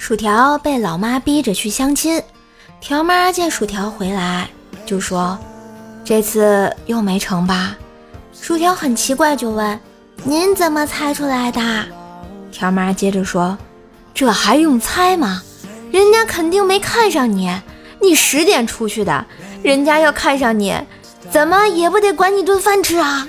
薯条被老妈逼着去相亲，条妈见薯条回来，就说：“这次又没成吧？”薯条很奇怪，就问：“您怎么猜出来的？”条妈接着说：“这还用猜吗？人家肯定没看上你，你十点出去的，人家要看上你，怎么也不得管你顿饭吃啊？”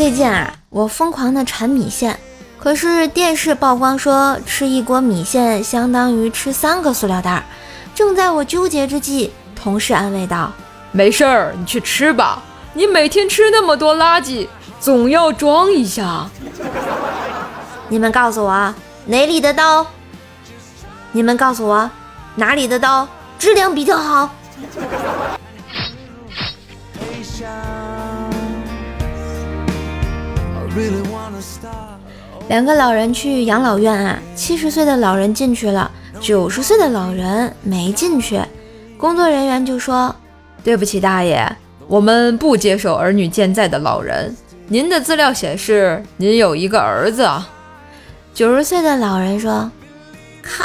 最近啊，我疯狂的馋米线，可是电视曝光说吃一锅米线相当于吃三个塑料袋。正在我纠结之际，同事安慰道：“没事儿，你去吃吧。你每天吃那么多垃圾，总要装一下。”你们告诉我哪里的刀？你们告诉我哪里的刀质量比较好？两个老人去养老院啊，七十岁的老人进去了，九十岁的老人没进去。工作人员就说：“对不起，大爷，我们不接受儿女健在的老人。您的资料显示您有一个儿子。”九十岁的老人说：“靠，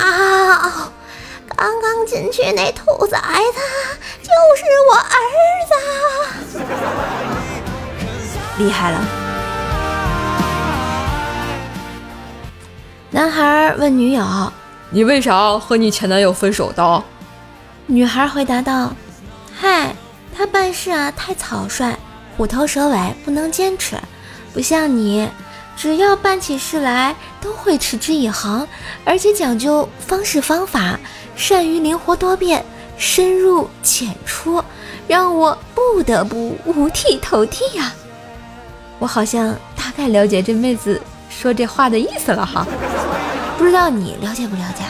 刚刚进去那兔崽子就是我儿子，厉害了。”男孩问女友：“你为啥和你前男友分手的？”女孩回答道：“嗨，他办事啊太草率，虎头蛇尾，不能坚持。不像你，只要办起事来都会持之以恒，而且讲究方式方法，善于灵活多变，深入浅出，让我不得不五体投地呀。”我好像大概了解这妹子。说这话的意思了哈，不知道你了解不了解？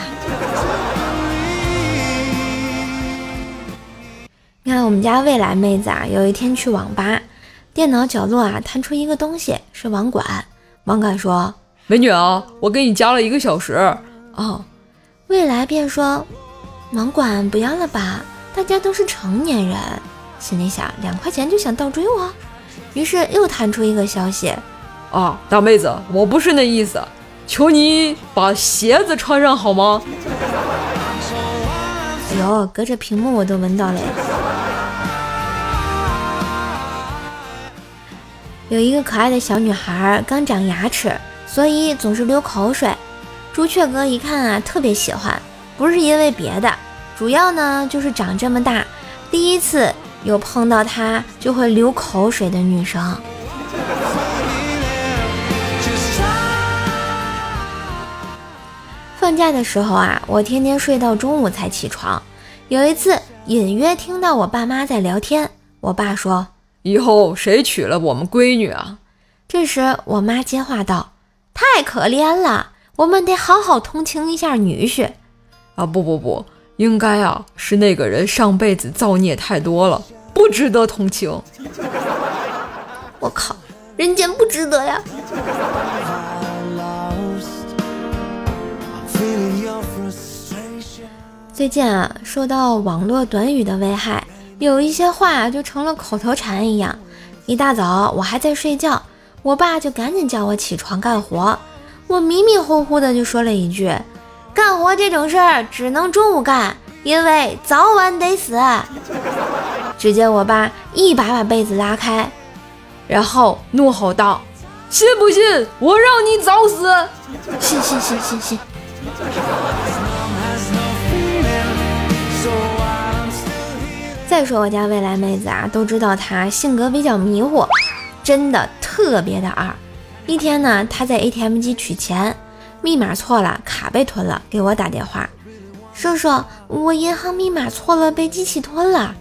你看我们家未来妹子啊，有一天去网吧，电脑角落啊弹出一个东西，是网管。网管说：“美女啊，我给你加了一个小时。”哦，未来便说：“网管不要了吧，大家都是成年人。”心里想两块钱就想倒追我，于是又弹出一个消息。啊，大妹子，我不是那意思，求你把鞋子穿上好吗？哎呦，隔着屏幕我都闻到了。有一个可爱的小女孩刚长牙齿，所以总是流口水。朱雀哥一看啊，特别喜欢，不是因为别的，主要呢就是长这么大，第一次有碰到她就会流口水的女生。放假的时候啊，我天天睡到中午才起床。有一次隐约听到我爸妈在聊天，我爸说：“以后谁娶了我们闺女啊？”这时我妈接话道：“太可怜了，我们得好好同情一下女婿。”啊，不不不，应该啊是那个人上辈子造孽太多了，不值得同情。我靠，人间不值得呀！最近啊，受到网络短语的危害，有一些话就成了口头禅一样。一大早我还在睡觉，我爸就赶紧叫我起床干活。我迷迷糊糊的就说了一句：“干活这种事儿只能中午干，因为早晚得死。”只见我爸一把把被子拉开，然后怒吼道：“信不信我让你早死？”信信信信信。再说我家未来妹子啊，都知道她性格比较迷糊，真的特别的二。一天呢，她在 ATM 机取钱，密码错了，卡被吞了，给我打电话，叔叔，我银行密码错了，被机器吞了。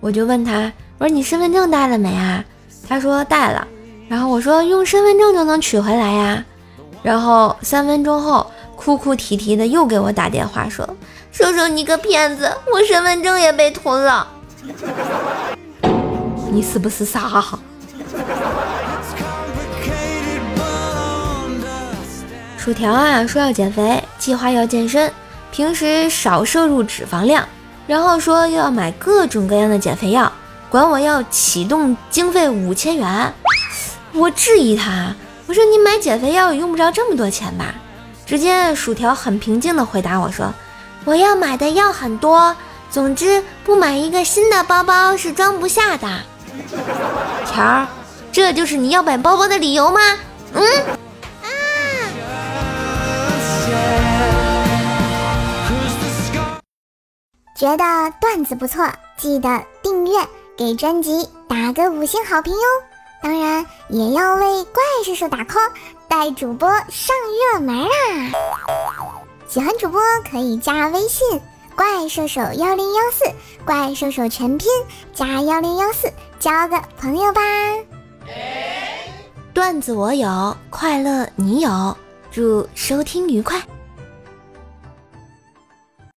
我就问他，我说你身份证带了没啊？他说带了。然后我说用身份证就能取回来呀。然后三分钟后，哭哭啼啼的又给我打电话说，叔叔你个骗子，我身份证也被吞了。你是不是傻？薯条啊，说要减肥，计划要健身，平时少摄入脂肪量，然后说又要买各种各样的减肥药，管我要启动经费五千元。我质疑他，我说你买减肥药用不着这么多钱吧？只见薯条很平静的回答我说：“我要买的药很多，总之不买一个新的包包是装不下的。”条儿，这就是你要买包包的理由吗？嗯。觉得段子不错，记得订阅，给专辑打个五星好评哟！当然也要为怪叔叔打 call，带主播上热门啦！喜欢主播可以加微信“怪兽手幺零幺四”，怪兽手全拼加幺零幺四，交个朋友吧！段子我有，快乐你有，祝收听愉快。